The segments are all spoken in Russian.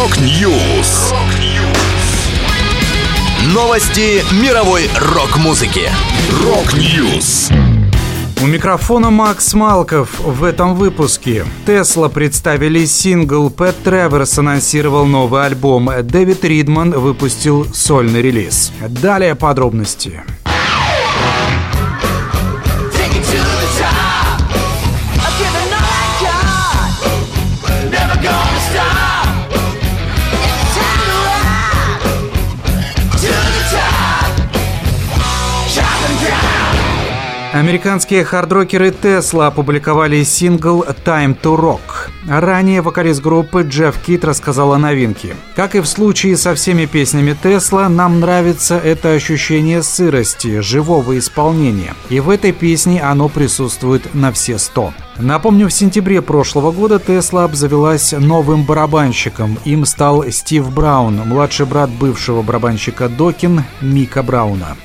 Rock News. Новости мировой рок-музыки. Rock News. У микрофона Макс Малков. В этом выпуске Тесла представили сингл, Пэт Треверс анонсировал новый альбом, Дэвид Ридман выпустил сольный релиз. Далее подробности. Американские хардрокеры Tesla опубликовали сингл «Time to Rock». Ранее вокалист группы Джефф Кит рассказал о новинке. Как и в случае со всеми песнями Tesla, нам нравится это ощущение сырости, живого исполнения. И в этой песне оно присутствует на все сто. Напомню, в сентябре прошлого года Tesla обзавелась новым барабанщиком. Им стал Стив Браун, младший брат бывшего барабанщика Докин Мика Брауна.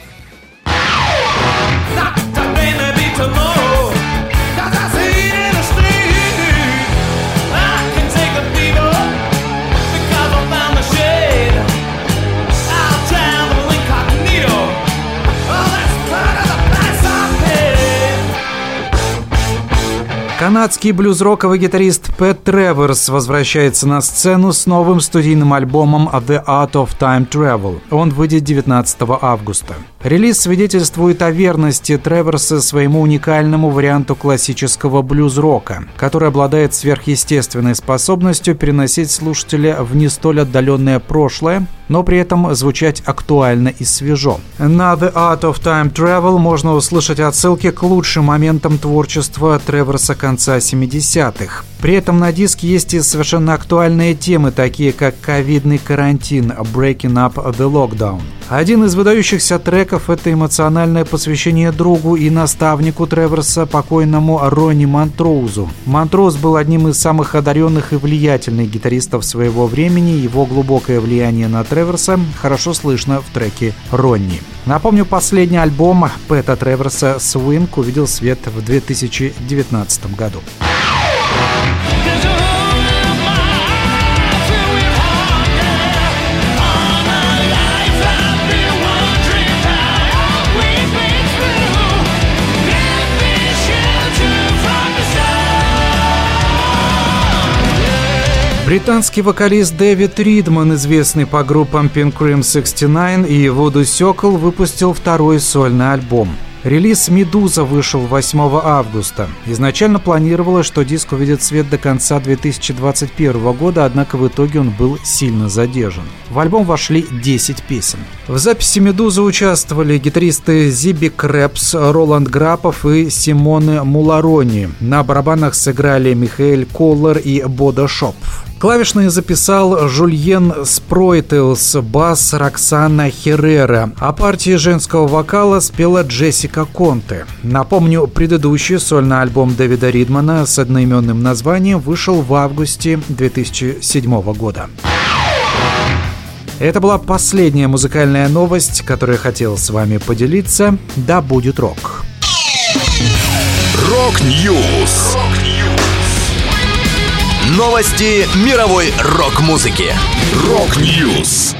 Канадский блюз-роковый гитарист Пэт Треверс возвращается на сцену с новым студийным альбомом The Art of Time Travel. Он выйдет 19 августа. Релиз свидетельствует о верности Треверса своему уникальному варианту классического блюз-рока, который обладает сверхъестественной способностью переносить слушателя в не столь отдаленное прошлое, но при этом звучать актуально и свежо. На The Art of Time Travel можно услышать отсылки к лучшим моментам творчества Треверса конца 70-х. При этом на диске есть и совершенно актуальные темы, такие как ковидный карантин, Breaking Up the Lockdown. Один из выдающихся треков – это эмоциональное посвящение другу и наставнику Треверса, покойному Ронни Монтроузу. Монтроуз был одним из самых одаренных и влиятельных гитаристов своего времени. Его глубокое влияние на Треверса хорошо слышно в треке «Ронни». Напомню, последний альбом Пэта Треверса «Свинг» увидел свет в 2019 году. Британский вокалист Дэвид Ридман, известный по группам Pink Cream 69 и Voodoo Circle, выпустил второй сольный альбом. Релиз «Медуза» вышел 8 августа. Изначально планировалось, что диск увидит свет до конца 2021 года, однако в итоге он был сильно задержан. В альбом вошли 10 песен. В записи «Медузы» участвовали гитаристы Зиби Крэпс, Роланд Грапов и Симоне Муларони. На барабанах сыграли Михаэль Коллер и Бода Шопф. Клавишные записал Жульен Спройтелс, бас Роксана Херрера, а партии женского вокала спела Джессика Конте. Напомню, предыдущий сольный альбом Дэвида Ридмана с одноименным названием вышел в августе 2007 года. Это была последняя музыкальная новость, которую я хотел с вами поделиться. Да будет рок! Rock News! Новости мировой рок-музыки. Rock News.